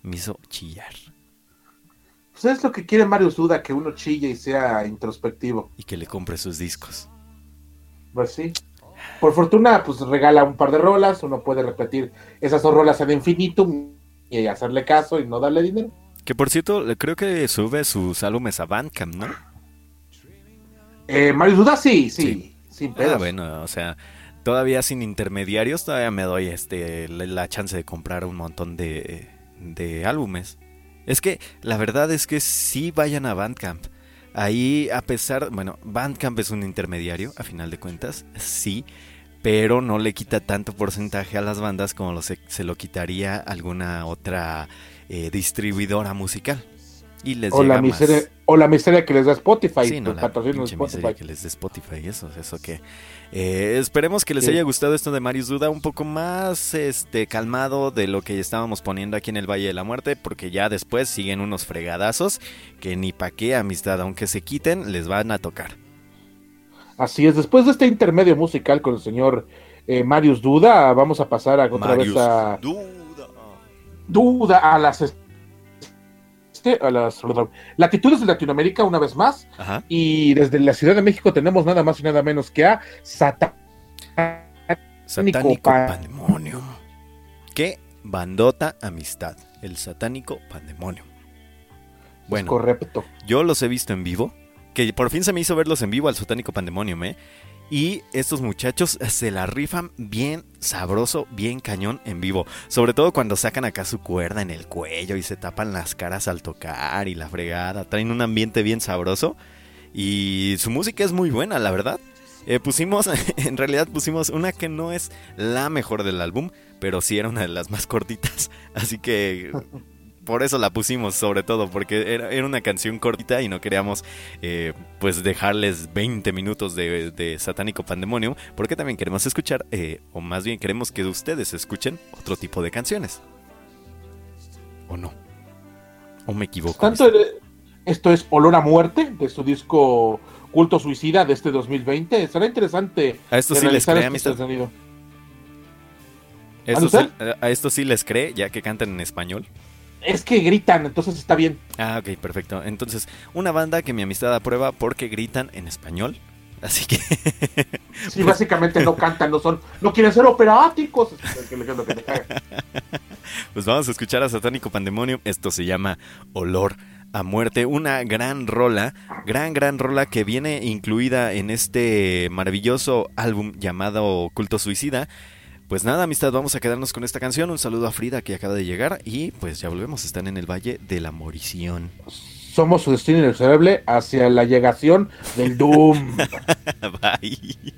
Me hizo chillar. Pues es lo que quiere Mario Duda, que uno chille y sea introspectivo. Y que le compre sus discos. Pues sí. Por fortuna, pues regala un par de rolas, uno puede repetir esas dos rolas en infinitum y hacerle caso y no darle dinero. Que por cierto, creo que sube sus álbumes a Bandcamp, ¿no? Eh, Mario Duda sí, sí, Sí. sin Ah, pedos. bueno, o sea, todavía sin intermediarios, todavía me doy este la, chance de comprar un montón de, de álbumes. Es que la verdad es que sí vayan a Bandcamp. Ahí, a pesar, bueno, Bandcamp es un intermediario, a final de cuentas, sí, pero no le quita tanto porcentaje a las bandas como lo se, se lo quitaría alguna otra eh, distribuidora musical. Y les o, llega la más. miseria, o la miseria que les da Spotify, Sí, no, la Spotify. miseria que les dé Spotify, eso, eso que... eh, esperemos que les Sí. haya gustado esto de Marius Duda, un poco más este calmado de lo que estábamos poniendo aquí en el Valle de la Muerte, porque ya después siguen unos fregadazos que ni pa' qué amistad, aunque se quiten, les van a tocar. Así es, después de este intermedio musical con el señor eh, Marius Duda, vamos a pasar a, otra Marius vez a Duda. Duda a las este, a las latitudes de Latinoamérica una vez más Ajá. y desde la Ciudad de México tenemos nada más y nada menos que a Satánico pa- Pandemonium. ¿Qué? Bandota Amistad. El Satánico Pandemonium. Bueno. correcto. Yo los he visto en vivo. Que por fin se me hizo verlos en vivo al Satánico Pandemonium, ¿eh? Y estos muchachos se la rifan bien sabroso, bien cañón en vivo. Sobre todo cuando sacan acá su cuerda en el cuello y se tapan las caras al tocar y la fregada. Traen un ambiente bien sabroso. Y su música es muy buena, la verdad. Eh, pusimos, en realidad pusimos una que no es la mejor del álbum, pero sí era una de las más cortitas. Así que por eso la pusimos, sobre todo, porque era, era una canción cortita y no queríamos eh, pues dejarles 20 minutos de, de Satánico Pandemonium, porque también queremos escuchar, eh, o más bien queremos que ustedes escuchen otro tipo de canciones. ¿O no? ¿O me equivoco? Tanto el- esto es Olor a Muerte de su disco Culto Suicida de este 2020. Será interesante. A esto sí les cree, este sonido. Sí- a esto sí les cree, ya que cantan en español. Es que gritan, entonces está bien. Ah, ok, perfecto. Entonces, una banda que mi amistad aprueba porque gritan en español. Así que, Sí, básicamente no cantan, no son, no quieren ser operáticos. Pues vamos a escuchar a Satánico Pandemonium. Esto se llama Olor a Muerte. Una gran rola, gran, gran rola que viene incluida en este maravilloso álbum llamado Culto Suicida. Pues nada, amistad, vamos a quedarnos con esta canción. Un saludo a Frida que acaba de llegar y pues ya volvemos. Están en el Valle de la Morición. Somos su destino inexorable hacia la llegación del Doom. Bye.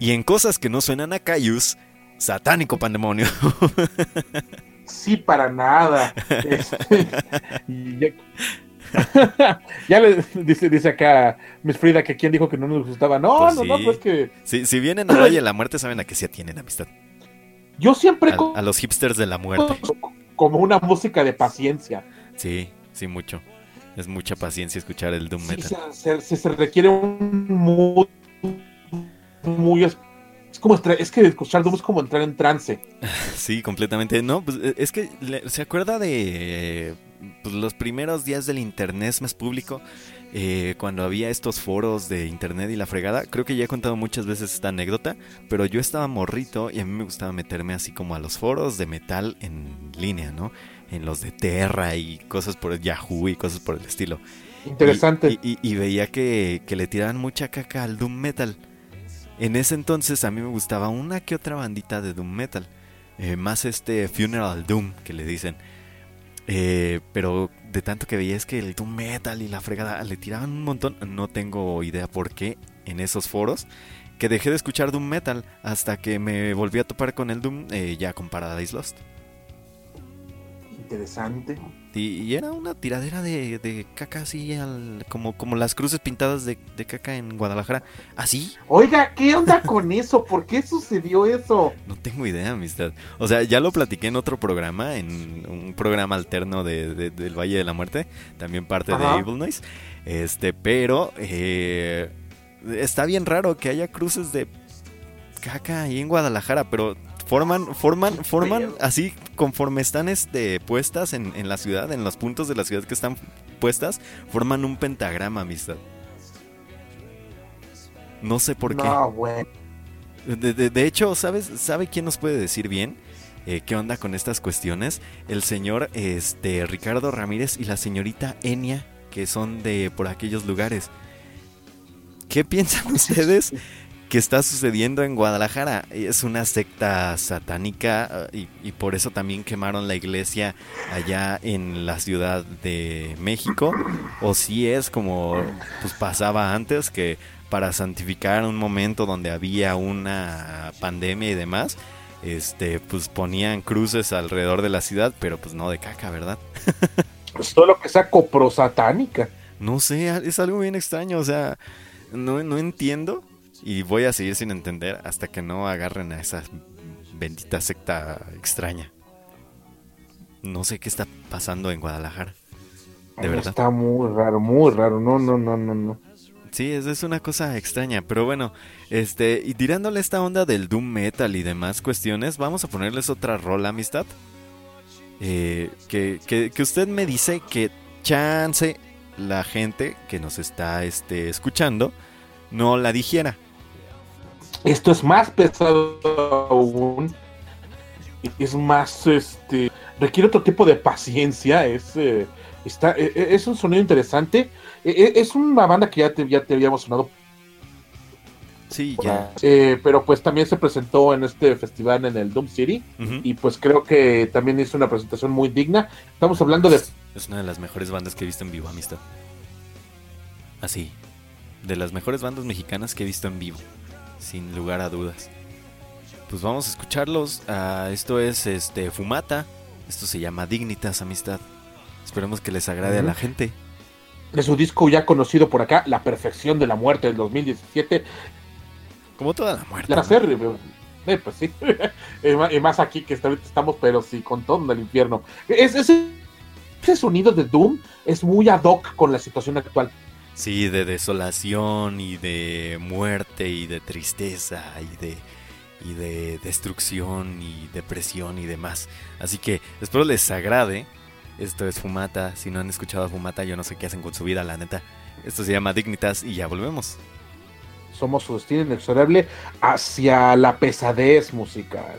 Y en cosas que no suenan a Cayus, satánico pandemonio. Sí, para nada. Este, ya, ya le dice, dice acá Miss Frida que quien dijo que no nos gustaba. No, Pues no, no, sí. pues que Si, si vienen a Valle de la Muerte, saben a qué se atienen, amistad. yo siempre A, los hipsters de la muerte. como una música de paciencia. Sí, sí, mucho. Es mucha paciencia escuchar el Doom Sí, Metal. se, se- se requiere un mood muy es, es como estra- es que escuchar Doom es como entrar en trance. Sí, completamente. No, pues eh, es que se acuerda de pues, los primeros días del internet más público, eh, cuando había estos foros de internet y la fregada. Creo que ya he contado muchas veces esta anécdota, pero yo estaba morrito y a mí me gustaba meterme así como a los foros de metal en línea, ¿no? En los de Terra y cosas por Yahoo y cosas por el estilo. Interesante. Y, y- y veía que, que le tiraban mucha caca al Doom Metal. En ese entonces a mí me gustaba una que otra bandita de Doom Metal. Eh, más este Funeral Doom que le dicen. Eh, pero de tanto que veía es que el Doom Metal y la fregada le tiraban un montón. No tengo idea por qué en esos foros. Que dejé de escuchar Doom Metal hasta que me volví a topar con el Doom eh, ya con Paradise Lost. Interesante. Y, y era una tiradera de, de caca así, al- como, como las cruces pintadas de, de caca en Guadalajara. ¿Así? Oiga, ¿qué onda con eso? ¿Por qué sucedió eso? No tengo idea, amistad. O sea, ya lo platiqué en otro programa, en un programa alterno de, de- del Valle de la Muerte, también parte Ajá. de Evil Noise. Este, pero eh, está bien raro que haya cruces de caca ahí en Guadalajara, pero forman, forman, forman así conforme están este, puestas en, en la ciudad, en los puntos de la ciudad que están puestas, forman un pentagrama, amistad. No sé por qué. No. De, de- de hecho, ¿sabes? ¿sabe quién nos puede decir bien eh, qué onda con estas cuestiones? El señor este, Ricardo Ramírez y la señorita Enia, que son de por aquellos lugares. ¿Qué piensan ustedes que está sucediendo en Guadalajara? Es una secta satánica eh, y, y por eso también quemaron la iglesia allá en la Ciudad de México. O si es como pues pasaba antes que para santificar un momento donde había una pandemia y demás, este, pues ponían cruces alrededor de la ciudad, pero pues no de caca, ¿verdad? Solo que sea coprosatánica. No sé, es algo bien extraño, o sea, no, no entiendo y voy a seguir sin entender hasta que no agarren a esa bendita secta extraña. No sé qué está pasando en Guadalajara. De verdad. Está muy raro, muy raro. No, no, no, no, no. Sí, es, es una cosa extraña, pero bueno, este, y tirándole esta onda del Doom Metal y demás cuestiones, vamos a ponerles otra rola, amistad. Eh, que, que, que usted me dice que chance la gente que nos está este, escuchando no la dijera. Esto es más pesado aún. Es más, este, requiere otro tipo de paciencia. Es, eh, está, eh, eh, es un sonido interesante. Eh, eh, es una banda que ya te, ya te habíamos sonado, Sí, ya. eh, pero pues también se presentó en este festival en el Doom City y pues creo que también hizo una presentación muy digna. Estamos hablando de Es una de las mejores bandas que he visto en vivo, amistad. Así. De las mejores bandas mexicanas que he visto en vivo. Sin lugar a dudas. Pues vamos a escucharlos. Ah, esto es este Fumata. Esto se llama Dignitas, amistad. Esperemos que les agrade a la gente. de su disco ya conocido por acá, La Perfección de la Muerte del 2017. Como toda la muerte. La ¿no? hacer, eh, pues sí. Eh, y más aquí que estamos, pero sí, con todo el infierno. Es, ese, ese sonido de Doom es muy ad hoc con la situación actual. Sí, de desolación y de muerte y de tristeza y de y de destrucción y depresión y demás. Así que espero les agrade. Esto es Fumata. Si no han escuchado a Fumata, yo no sé qué hacen con su vida, la neta. Esto se llama Dignitas y ya volvemos. Somos su destino inexorable hacia la pesadez musical.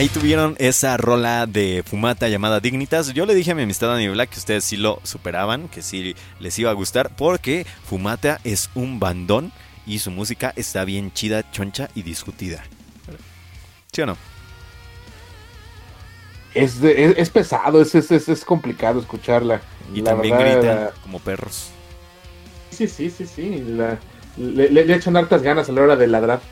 Ahí tuvieron esa rola de Fumata llamada Dignitas. Yo le dije a mi amistad Annie Black que ustedes sí lo superaban, que sí les iba a gustar, porque Fumata es un bandón y su música está bien chida, choncha y discutida. ¿Sí o no? Es, de- es, es pesado, es, es, es, es complicado escucharla. Y La también verdad, gritan la- como perros. Sí, sí, sí, sí. la- le, le- le echan hartas ganas a la hora de ladrar.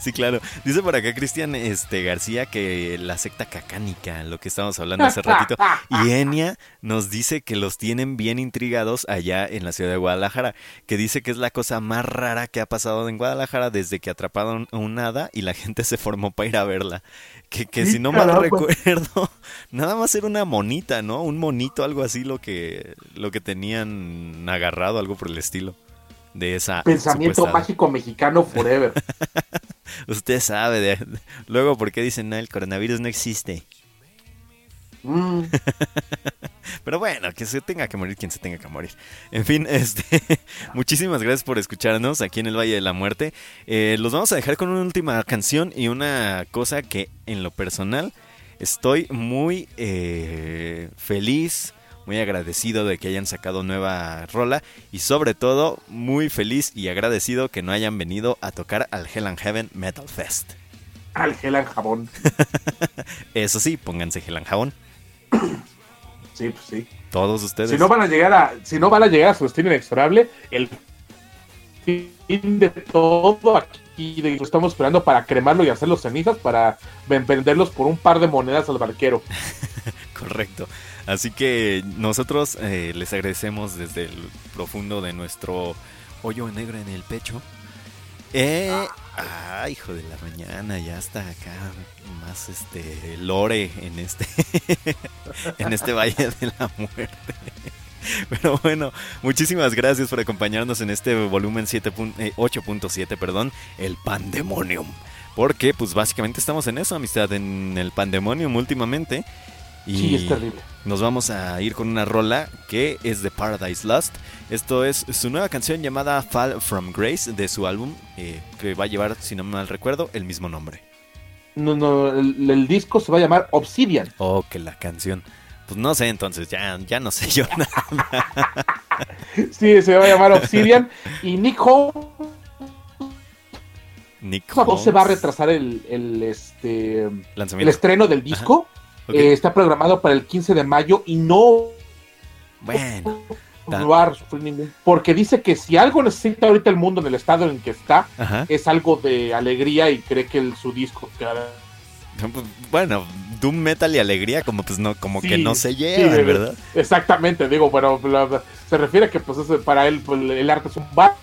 Sí, claro. Dice por acá Cristian este, García que la secta cacánica, lo que estábamos hablando hace ratito. Y Enia nos dice que los tienen bien intrigados allá en la ciudad de Guadalajara. Que dice que es la cosa más rara que ha pasado en Guadalajara desde que atraparon un hada y la gente se formó para ir a verla. Que, que si no mal recuerdo, nada más era una monita, ¿no? Un monito, algo así, lo que, lo que tenían agarrado, algo por el estilo. De esa Pensamiento supuesta mágico mexicano forever. Usted sabe de... Luego, ¿por qué dicen, no, el coronavirus no existe? Mm, Pero bueno, que se tenga que morir quien se tenga que morir. En fin, este, muchísimas gracias por escucharnos aquí en el Valle de la Muerte. Eh, los vamos a dejar con una última canción y una cosa que en lo personal estoy muy eh, feliz, muy agradecido de que hayan sacado nueva rola y sobre todo muy feliz y agradecido que no hayan venido a tocar al Hell and Heaven Metal Fest. al gel al jabón. Eso sí, pónganse gel and jabón. Sí, pues sí. Todos ustedes. Si no van a llegar a, si no van a llegar a su destino inexorable, el fin de todo aquí de- lo estamos esperando para cremarlo y hacerlos cenizas para ven- venderlos por un par de monedas al barquero. Correcto. Así que nosotros eh, les agradecemos desde el profundo de nuestro hoyo negro en el pecho. Eh, ah, hijo de la mañana, ya está acá más este lore en este en este valle de la muerte. Pero bueno, muchísimas gracias por acompañarnos en este volumen 7 pun- eh, 8.7, perdón, el Pandemonium. Porque pues básicamente estamos en eso, amistad, en el Pandemonium últimamente. Y Sí, es terrible. Nos vamos a ir con una rola que es de Paradise Lost. Esto es su nueva canción llamada Fall from Grace de su álbum, eh, que va a llevar, si no mal recuerdo, el mismo nombre. No, no, el, el disco se va a llamar Obsidian. Oh, que la canción. Pues no sé, entonces ya, ya no sé yo nada. Sí, se va a llamar Obsidian. y Nick Holmes Nick se va a retrasar el, el, este, el Lanzamiento. estreno del disco. Eh, está programado para el 15 de mayo y no Bueno, Ta- va a sufrir ningún. Porque dice que si algo necesita ahorita el mundo en el estado en el que está, ajá. es algo de alegría y cree que el, su disco Pues, Bueno, Doom Metal y Alegría, como pues no, como que no se llevan, ¿verdad? Exactamente, digo, pero se refiere a que pues para él pues, el arte es un bar.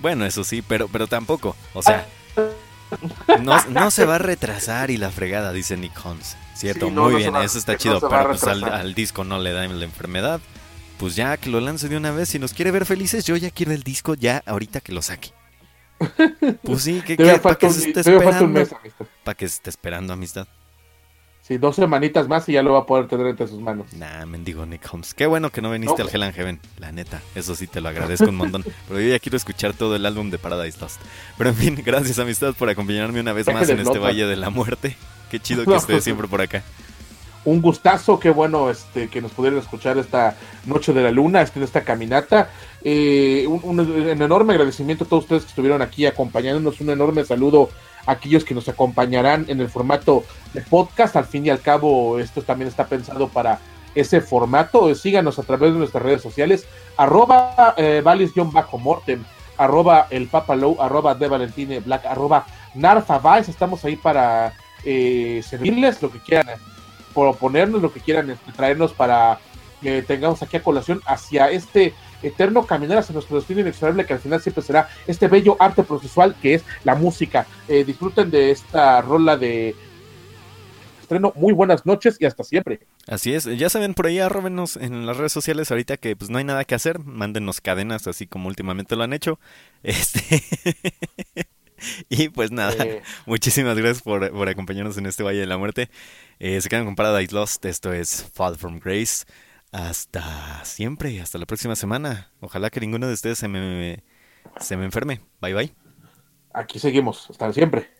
Bueno, eso sí, pero, pero tampoco. O sea, no, no se va a retrasar y la fregada, dice Nick Holmes. Cierto, Sí, no, muy no bien, va- eso está no chido. a pero pues al, al disco no le da la enfermedad. Pues ya que lo lance de una vez. Si nos quiere ver felices, yo ya quiero el disco ya ahorita que lo saque. Pues sí, ¿qué, qué, ¿para un, se esté esperando? ¿Para qué se esté esperando, amistad? Sí, dos semanitas más y ya lo va a poder tener entre sus manos. Nah, mendigo Nick Holmes. Qué bueno que no viniste No. al Hell and Heaven, la neta. Eso sí te lo agradezco un montón. Pero yo ya quiero escuchar todo el álbum de Paradise Lost. Pero en fin, gracias amistad por acompañarme una vez más en este. Valle de la Muerte. Qué chido que No. estés siempre por acá. Un gustazo, qué bueno este, que nos pudieran escuchar esta noche de la luna, este, en esta caminata. Eh, un, un- un enorme agradecimiento a todos ustedes que estuvieron aquí acompañándonos. Un enorme saludo a aquellos que nos acompañarán en el formato de podcast. Al fin y al cabo, esto también está pensado para ese formato. Síganos a través de nuestras redes sociales. Arroba eh, valis-mortem, arroba el papalow, arroba de Valentine Black, arroba Narfa Vice. Estamos ahí para eh, servirles lo que quieran proponernos lo que quieran este, traernos para que tengamos aquí a colación hacia este eterno caminar hacia nuestro destino inexorable que al final siempre será este bello arte procesual que es la música. Eh, disfruten de esta rola de estreno. Muy buenas noches y hasta siempre. Así es, ya saben, por ahí arrobenos en las redes sociales ahorita que pues no hay nada que hacer, mándenos cadenas así como últimamente lo han hecho. Este y pues nada, Eh, muchísimas gracias por, por acompañarnos en este Valle de la Muerte. Eh, se quedan con Paradise Lost, esto es Fall from Grace. Hasta siempre, hasta la próxima semana. Ojalá que ninguno de ustedes se me, se me enferme. Bye bye. aquí seguimos. Hasta siempre.